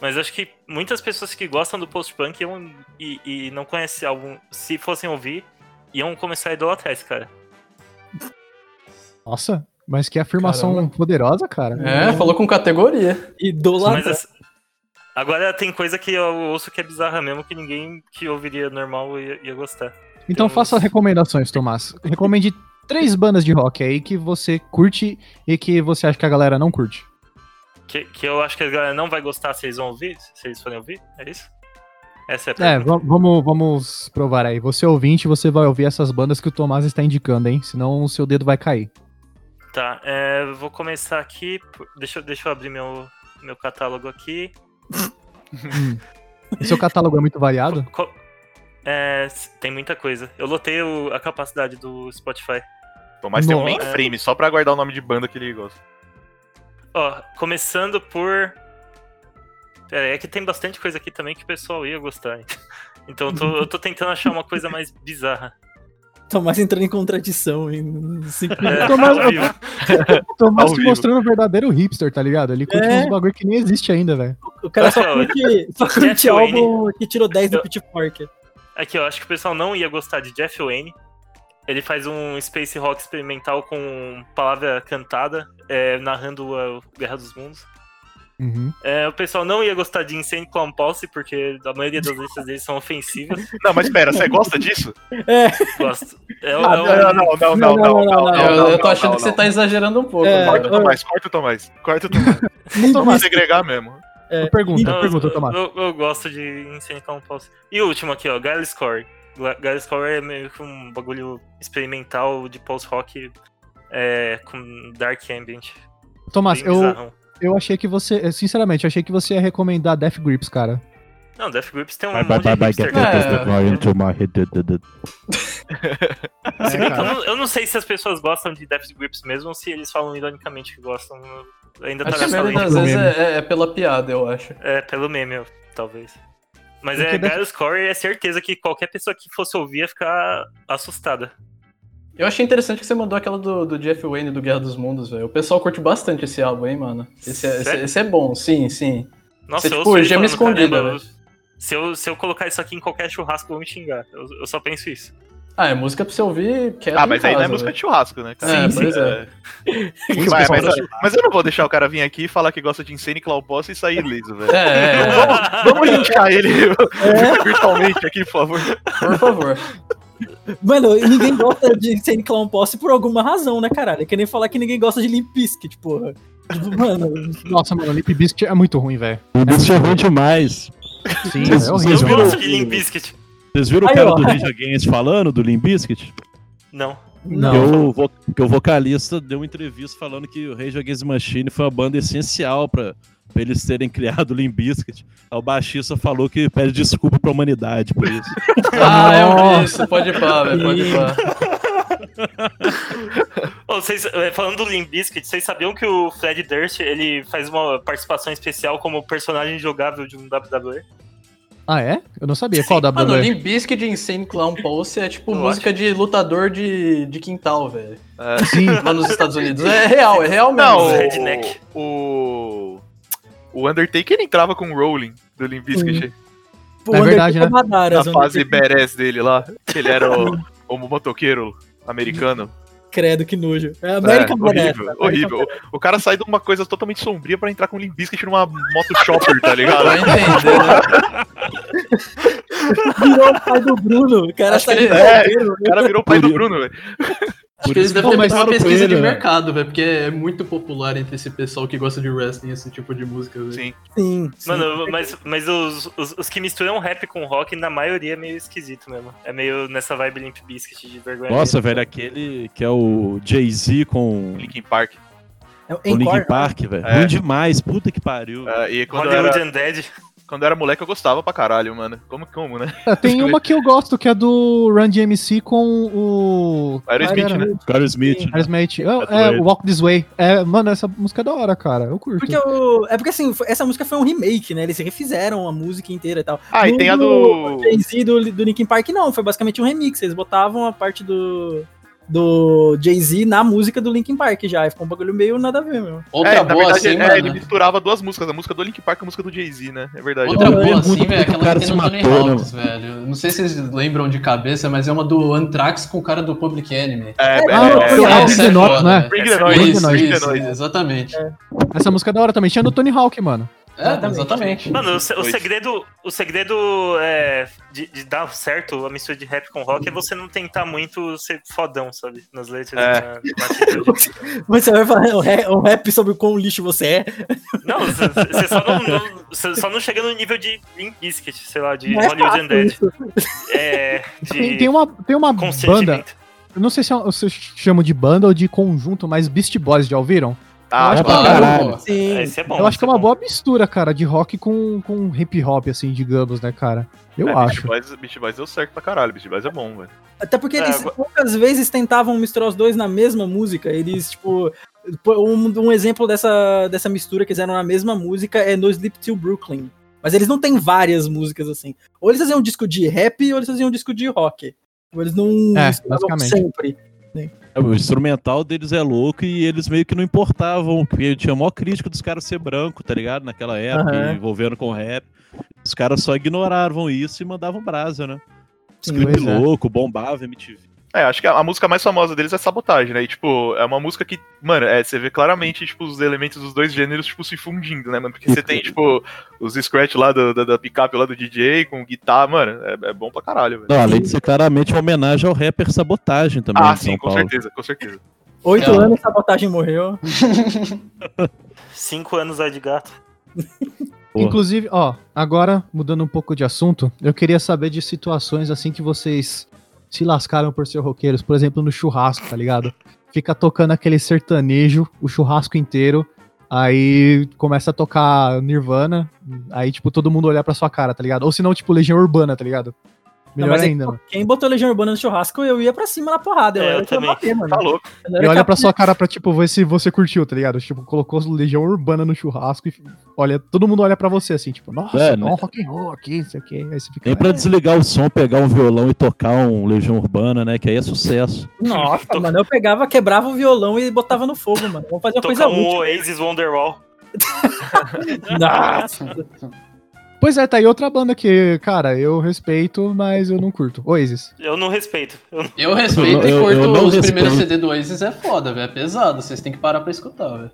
Mas acho que muitas pessoas que gostam do post-punk iam- e, e não conhecem álbum, se fossem ouvir, iam começar a idolatrar esse cara. Nossa, mas que afirmação Caramba. poderosa, cara. É, falou com categoria. Idolatra. Mas assim, agora tem coisa que eu ouço que é bizarra mesmo, que ninguém que ouviria normal ia, ia gostar. Então faça recomendações, Tomás. Recomende três bandas de rock aí que você curte e que você acha que a galera não curte. Que, que eu acho que a galera não vai gostar se eles vão ouvir, se eles forem ouvir, é isso? Essa é a É, pergunta. va- vamos, vamos provar aí. Você ouvinte, você vai ouvir essas bandas que o Tomás está indicando, hein? Senão o seu dedo vai cair. Tá, é, vou começar aqui. Deixa, eu- deixa eu abrir meu, meu catálogo aqui. E seu catálogo é muito variado? Co- é, tem muita coisa. Eu lotei o- a capacidade do Spotify. Tomás tem um Nossa. mainframe só pra guardar o nome de banda que ele gosta. Ó, começando por. Pera aí, é que tem bastante coisa aqui também que o pessoal ia gostar. Então eu tô, eu tô tentando achar uma coisa mais bizarra. Tomás entrando em contradição. Em... cinco É. Tomás- ao vivo. Tomás Ao te vivo. mostrando o verdadeiro hipster, tá ligado? Ele curte É. uns bagulho que nem existe ainda, velho. O cara só curte, só curte Wayne. álbum que tirou 10 do Eu- Pitchfork. Aqui, eu acho que o pessoal não ia gostar de Jeff Wayne. Ele faz um space rock experimental com palavra cantada, é, narrando a Guerra dos Mundos. Uhum. É, o pessoal não ia gostar de Insane Clown Posse, porque a maioria das letras deles são ofensivas. Não, mas pera, você gosta disso? Gosto. É, Ah, é não, um- não, não, não, não, não, não, não, eu, eu tô não, achando não, que você não. tá exagerando um pouco. É? Corta o Tomás, corta o Tomás. Corta o Tomás. Tomás, segregar mesmo. É, Pergunta, Não, pergunta, Tomás. eu, eu gosto de Insane Clown Posse. E o último aqui, ó, Guile Score. Guile Score é meio que um bagulho experimental de post-rock é, com dark ambient. Tomás, Bem eu, bizarrão. eu achei que você. Sinceramente, eu achei que você ia recomendar Death Grips, cara. Não, Death Grips tem um Bye bye monte bye de bye get É. eu, não, eu não sei se as pessoas gostam de Death Grips mesmo ou se eles falam ironicamente que gostam. Ainda tá Acho a nessa das vezes é, é pela piada, eu acho. É, pelo meme, talvez. Mas Porque é Death- Gaius é certeza que qualquer pessoa que fosse ouvir ia ficar assustada. Eu achei interessante que você mandou aquela do, do Jeff Wayne do Guerra dos Mundos, velho. O pessoal curte bastante esse álbum, hein, mano. Esse é, esse, esse é bom, sim, sim. Nossa, Você, eu tipo, ele gema escondida, velho. eu- se, eu, se eu colocar isso aqui em qualquer churrasco, vão me xingar. Eu, eu só penso isso. Ah, é música pra você ouvir quieto Ah, mas aí não é música velho. de churrasco, né, cara? Sim, Sim, pois é. Mas, mas, mas eu não vou deixar o cara vir aqui e falar que gosta de Insane Clown Posse e sair ileso, velho. É, é, é. Vamos linchar ele virtualmente aqui, por favor. por favor. Mano, e ninguém gosta de Insane Clown Posse por alguma razão, né, caralho? É que nem falar que ninguém gosta de Limp Bizkit, porra. Tipo, Mano, Nossa, mano, Limp Bizkit é muito ruim, velho. O bicho é ruim demais. Sim, é Eu horrível. viram- gosto de Limp Bizkit. Vocês viram Aí, o cara ó. do Rage Against falando do Limp Bizkit? Não. Não. Que, o, vo- que o vocalista deu uma entrevista falando que o Rage Against Machine foi uma banda essencial pra, pra eles terem criado o Limp Bizkit. Aí o baixista falou que pede desculpa pra humanidade por isso. Ah, eu vi Nossa. isso. Pode ir pá, velho. Pode ir pá. Ô, vocês, é, falando do Limp Bizkit, vocês sabiam que o Fred Durst ele faz uma participação especial como personagem jogável de um WWE? Ah, é? Eu não sabia. Qual Mano, WWE? Limp Bizkit de Insane Clown Pulse é tipo Eu música de lutador de, de quintal, velho. Sim. Lá nos Estados Unidos. É real, é real mesmo. Não. Redneck. o, o, Undertaker entrava com o Rolling do Limp Bizkit pô, É verdade, né? Na fase badass dele lá. Ele era o, o motoqueiro americano. Credo, que nojo. É É, American Badass. horrível, horrível. O, o cara sai de uma coisa totalmente sombria pra entrar com o Limp Bizkit numa moto chopper, tá ligado? Vai entender, né? Virou o pai do Bruno. O cara saiu ele- É. O cara virou o pai do Bruno, velho. Acho que eles devem ter feito uma pesquisa de ele, velho. mercado, velho, porque é muito popular entre esse pessoal que gosta de wrestling, esse tipo de música, velho. Sim. Sim, sim. Mano, mas, mas os, os, os que misturam rap com rock, na maioria é meio esquisito mesmo. É meio nessa vibe Limp Bizkit de vergonha. Nossa, velho, aquele que é o Jay-Z com Linkin Park. É o Linkin Encore, Park, velho. É. Ruim demais, puta que pariu. É, e quando Hollywood era, Undead. Quando eu era moleque, eu gostava pra caralho, mano. Como, como, né? É, Tem uma que eu gosto, que é do Run DMC com o. Aerosmith, Qual era? né? Cara Smith. Aerosmith. É, É é. Walk This Way. É, mano, essa música é da hora, cara. Eu curto. Porque o, é porque assim, essa música foi um remake, né? Eles refizeram a música inteira e tal. Ah, e No tem a do. Jay-Z do, do Linkin Park, não, foi basicamente um remix. Eles botavam a parte do, do Jay-Z na música do Linkin Park já. E ficou um bagulho meio nada a ver, meu. Outra É, boa verdade, assim, é, mano. ele misturava duas músicas, a música do Linkin Park e a música do Jay-Z, né? É verdade. Outra Eu boa assim, velho, aquela cara que tem no Tony né? Hawks, velho. Não sei se vocês lembram de cabeça, mas é uma do Anthrax com o cara do Public Enemy. É, Ah, é, é, é, é, essa Bring the Noise, né? Bring the é Noise. exatamente. Essa música é da hora também. Tinha do Tony Hawk, mano. É, exatamente. Mano, o, se- o segredo, o segredo é, de, de dar certo a mistura de rap com rock é você não tentar muito ser fodão, sabe? Nas letras. É. na- na. Você vai falar um rap, um rap sobre o quão lixo você é. não, você só não, não- você só não chega no nível de Limp Bizkit, sei lá, de é Hollywood Undead. É, de Tem, tem uma, tem uma banda. Eu não sei se é- vocês chamam de banda ou de conjunto, mas Beast Boys, já ouviram? Ah, Eu acho claro. pra caralho. pô. Sim. É, esse é bom. eu acho que é esse uma bom. boa mistura, cara, de rock com, com hip hop, assim, digamos, né, cara? Eu É, acho. Beast Boys, Beast Boys deu certo pra caralho. Beast Boys é bom, velho. Até porque É, eles agora- poucas vezes tentavam misturar os dois na mesma música. Eles, tipo. Um, um exemplo dessa, dessa mistura que fizeram na mesma música é no Sleep Till Brooklyn. Mas eles não têm várias músicas assim. Ou eles faziam um disco de rap ou eles faziam um disco de rock. Ou eles não É, misturavam basicamente. sempre. É, O instrumental deles é louco e eles meio que não importavam, porque tinha maior crítica dos caras ser branco, tá ligado? Naquela época, Aham. envolvendo com rap. Os caras só ignoravam isso e mandavam brasa, né? Os pois é. louco, bombava MTV. É, acho que a, a música mais famosa deles é Sabotagem, né? E, tipo, é uma música que, mano, é, você vê claramente, tipo, os elementos dos dois gêneros, tipo, se fundindo, né, mano? Porque você tem, tipo, os scratch lá do, da, da picape lá do DJ, com guitarra, mano, é, é bom pra caralho, velho. Não, além de ser claramente uma homenagem ao rapper Sabotagem também. Ah, sim, São com Paulo. certeza, com certeza. Oito É. anos, sabotagem morreu. Cinco anos lá de gato. Porra. Inclusive, ó, agora, mudando um pouco de assunto, eu queria saber de situações assim que vocês se lascaram por ser roqueiros. Por exemplo, no churrasco, tá ligado? Fica tocando aquele sertanejo, o churrasco inteiro. Aí começa a tocar Nirvana, aí, tipo, todo mundo olhar pra sua cara, tá ligado? Ou se não, tipo, Legião Urbana, tá ligado? Não, Melhor mas é- ainda, mano. Quem botou Legião Urbana no churrasco, eu ia pra cima na porrada. É, eu era que ia também. bater, mano. Tá louco. Não E olha pra sua cara pra, tipo, ver se você curtiu, tá ligado? Tipo, colocou Legião Urbana no churrasco e olha, todo mundo olha pra você assim, tipo, nossa, É, não, né? rock and roll aqui, isso aqui. Aí você fica. Nem pra desligar o som, pegar um violão e tocar um Legião Urbana, né? Que aí é sucesso. Nossa, mano, eu pegava, quebrava o violão e botava no fogo, mano. Vamos fazer uma coisa Tocar um útil. Oasis Wonderwall. Nossa. Pois é, tá aí outra banda que, cara, eu respeito, mas eu não curto. Oasis. Eu não respeito. Eu não- Eu respeito Eu- e curto eu não os primeiros. CD do Oasis, é foda, velho. É pesado, vocês têm que parar pra escutar, velho.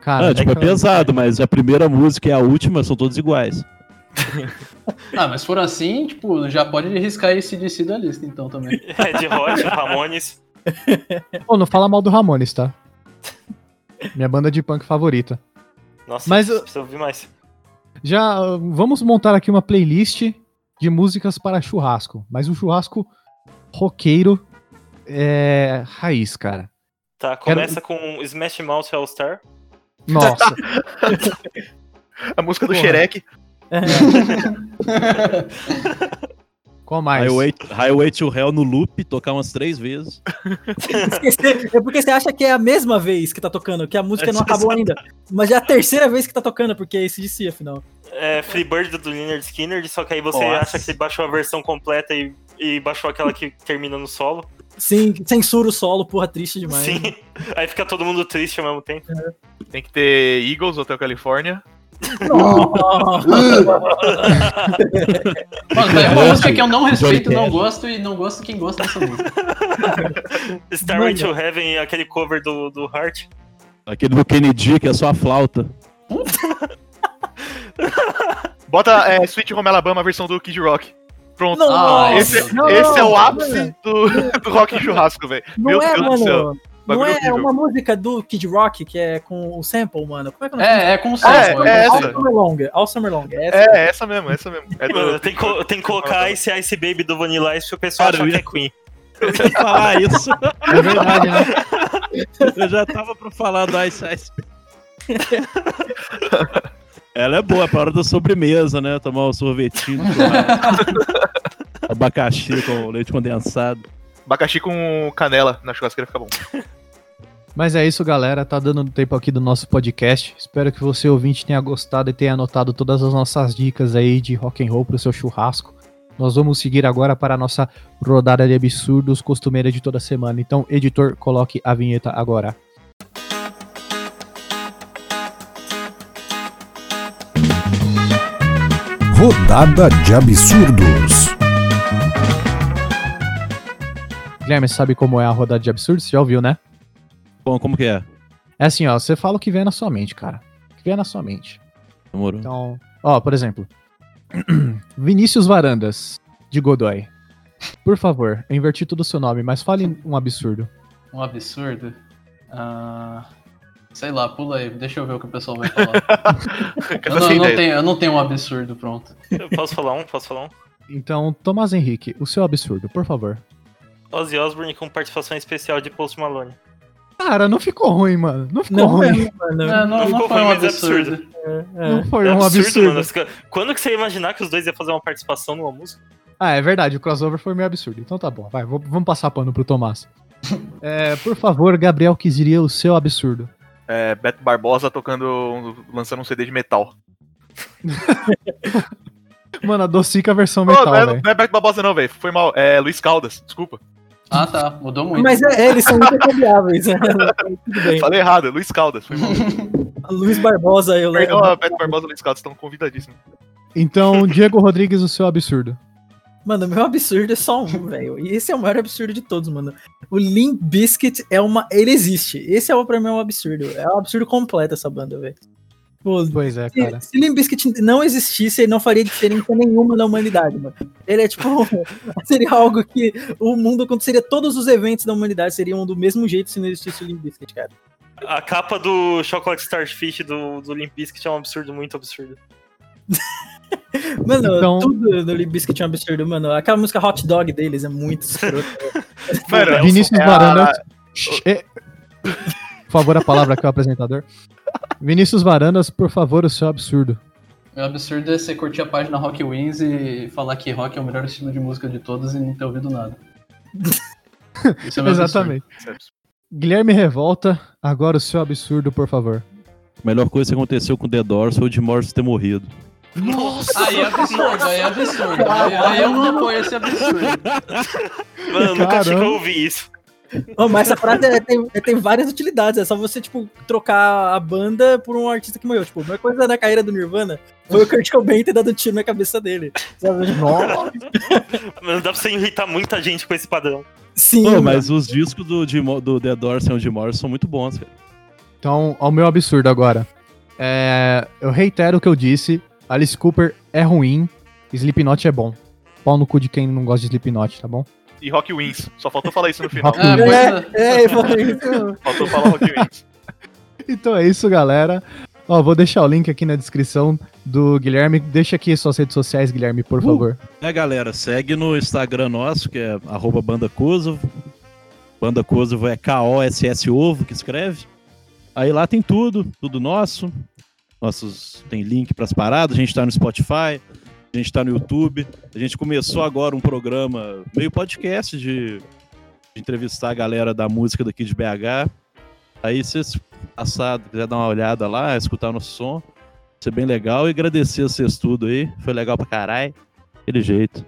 Cara, Ah, tipo, é cara, pesado, mas a primeira música e a última são todas iguais. Ah, mas se for assim, tipo, já pode riscar esse DC da lista, então também. Red Hot, Ramones. Pô, não fala mal do Ramones, tá? Minha banda de punk favorita. Nossa, Mas precisa ouvir mais. Já uh, vamos montar aqui uma playlist de músicas para churrasco, mas um churrasco roqueiro é raiz, cara. Tá, começa com Smash Mouth All Star. Nossa, A música do Porra. Shrek. qual mais? Highway, Highway to Hell no loop, tocar umas três vezes. Esquecer- É porque você acha que é a mesma vez que tá tocando, que a música não É, acabou ainda. Mas é a terceira vez que tá tocando, porque é esse DC, afinal. É Freebird do Leonard Skinner, só que aí você Nossa. acha que baixou a versão completa e, e baixou aquela que termina no solo. Sim, censura o solo, porra, triste demais. Sim. Aí fica todo mundo triste ao mesmo tempo. Tem que ter Eagles, Hotel California. Nossa. Mano, é uma música que eu não respeito, não gosto e não gosto quem gosta dessa música. Starway Mano. to Heaven e aquele cover do, do Heart. Aquele do Kennedy, que é só a flauta. Bota é, Sweet Home Alabama, a versão do Kid Rock. Pronto. Ah, esse, não, esse é o ápice do, do rock em churrasco, velho. Meu é, Deus do céu. Não é horrível. uma música do Kid Rock que é com o sample, mano. Como é que é o nome? É, é com o É, sample, é eu essa. All Summer Long. All Summer Long. É essa. É, essa mesmo, essa mesmo. É do- tem, que co- tem que colocar esse Ice Baby do Vanilla Ice pro pessoal Cara, achar eu que é Queen. Eu ia falar isso. É verdade, né? Eu já tava pra falar do Ice Ice. Ela é boa pra hora da sobremesa, né? Tomar um sorvetinho. Abacaxi com leite condensado. Abacaxi com canela na churrasqueira fica bom. Mas é isso, galera. Tá dando tempo aqui do nosso podcast. Espero que você, ouvinte, tenha gostado e tenha anotado todas as nossas dicas aí de rock and roll pro seu churrasco. Nós vamos seguir agora para a nossa rodada de absurdos costumeira de toda semana. Então, editor, coloque a vinheta agora. Rodada de absurdos. Guilherme, sabe como é a rodada de absurdos? Você já ouviu, né? Bom, como que é? É assim, ó. Você fala o que vem na sua mente, cara. O que vem na sua mente. Demorou. Então, ó, por exemplo, Vinícius Varandas, de Godoy. Por favor, eu inverti todo o seu nome, mas fale um absurdo. Um absurdo. Ah, sei lá, pula aí, deixa eu ver o que o pessoal vai falar. eu, não, eu não tenho, eu não tenho um absurdo pronto. Eu posso falar um? Posso falar um? Então, Tomás Henrique, o seu absurdo, por favor. Ozzy Osbourne com participação especial de Post Malone. Cara, não ficou ruim, mano. Não ficou Não, ruim. é. Não, não, Não não ficou foi ruim, um mas é absurdo. absurdo. É. Não foi É um absurdo. Quando que você ia imaginar que os dois iam fazer uma participação numa música? Ah, é verdade, o crossover foi meio absurdo. Então tá bom, vai, vou- vamos passar pano pro Tomás. É, por favor, Gabriel, que diria o seu absurdo. É, Beto Barbosa tocando, lançando um CD de metal. Mano, adocica a versão Ô, metal, não, é, não é Beto Barbosa não, velho. Foi mal. É Luiz Caldas, desculpa. Ah, tá, mudou muito. Mas é, é, eles são intercambiáveis. né? Tudo bem. Falei errado, Luiz Caldas, foi mal. Luiz Barbosa, eu Perdão, lembro. a Beto Barbosa e Luiz Caldas estão convidadíssimos. Então, Diego Rodrigues, o seu absurdo. Mano, meu absurdo é só um, velho. E esse é o maior absurdo de todos, mano. O Limp Bizkit é uma. Ele existe. Esse é o pra mim um absurdo. É um absurdo completo essa banda, velho. Pô, Pois é, cara. Se, se Limp Bizkit não existisse, ele não faria diferença nenhuma na humanidade, mano. Ele é tipo. seria algo que o mundo aconteceria. Todos os eventos da humanidade seriam do mesmo jeito se não existisse o Limp Bizkit, cara. A capa do Chocolate Starfish do, do Limp Bizkit é um absurdo muito absurdo. Mano, Então- tudo do Limp Bizkit é um absurdo, mano. Aquela música Hot Dog deles é muito escroto. Mano, Vinícius é a- Varandas. Shh, é- Por favor, a palavra aqui, o apresentador. Vinícius Varandas, por favor, o seu absurdo. O absurdo é você curtir a página Rock Wins e falar que rock é o melhor estilo de música de todos e não ter ouvido nada. Isso é meu Exatamente. Guilherme Revolta, agora o seu absurdo, por favor. A melhor coisa que aconteceu com o The Doors foi o Jim Morrison ter morrido. Nossa! Aí é absurdo, aí é absurdo. Aí, aí eu não apoio esse absurdo. Mano, eu nunca achei que eu ouvi isso. Ô, mas essa frase é- tem, é- tem várias utilidades. É só você, tipo, trocar a banda por um artista que morreu. Tipo, a melhor coisa da carreira do Nirvana foi o Kurt Cobain ter dado um tiro na cabeça dele. Sabe? Nossa. Mano, dá pra você irritar muita gente com esse padrão. Sim. Pô, mas os discos do, do The Doors e o Jim Morrison são muito bons, cara. Então, ao meu absurdo agora. É, eu reitero o que eu disse. Alice Cooper é ruim, Slipknot é bom. Pau no cu de quem não gosta de Slipknot, tá bom? E Rock Wins. Só faltou falar isso no final. Ah, é. É, é, foi isso. Faltou falar Rock Wins. Então é isso, galera. Ó, vou deixar o link aqui na descrição do Guilherme. Deixa aqui suas redes sociais, Guilherme, por favor. É, galera, segue no Instagram nosso, que é arroba Banda Kosovo. Banda Kosovo é K-O-S-S Ovo, que escreve. Aí lá tem tudo, tudo nosso. Nossos tem link pras paradas, a gente tá no Spotify, a gente tá no YouTube. A gente começou agora um programa meio podcast de, de entrevistar a galera da música daqui de BH. Aí se vocês passado, quiser dar uma olhada lá, escutar nosso som, vai ser bem legal e agradecer vocês tudo aí. Foi legal pra caralho. Aquele jeito.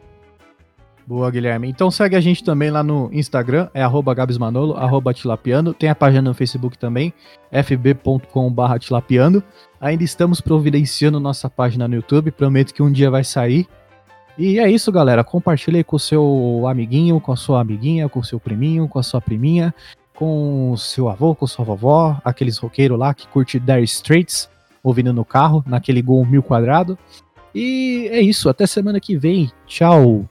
Boa, Guilherme. Então segue a gente também lá no Instagram, é arroba gabsmanolo, arroba tilapiano. Tem a página no Facebook também, fb.com.br tilapiano. Ainda estamos providenciando nossa página no YouTube, prometo que um dia vai sair. E é isso, galera. Compartilha aí com o seu amiguinho, com a sua amiguinha, com o seu priminho, com a sua priminha, com o seu avô, com sua vovó, aqueles roqueiros lá que curte Dire Straits, ouvindo no carro, naquele gol mil quadrado. E é isso, até semana que vem. Tchau!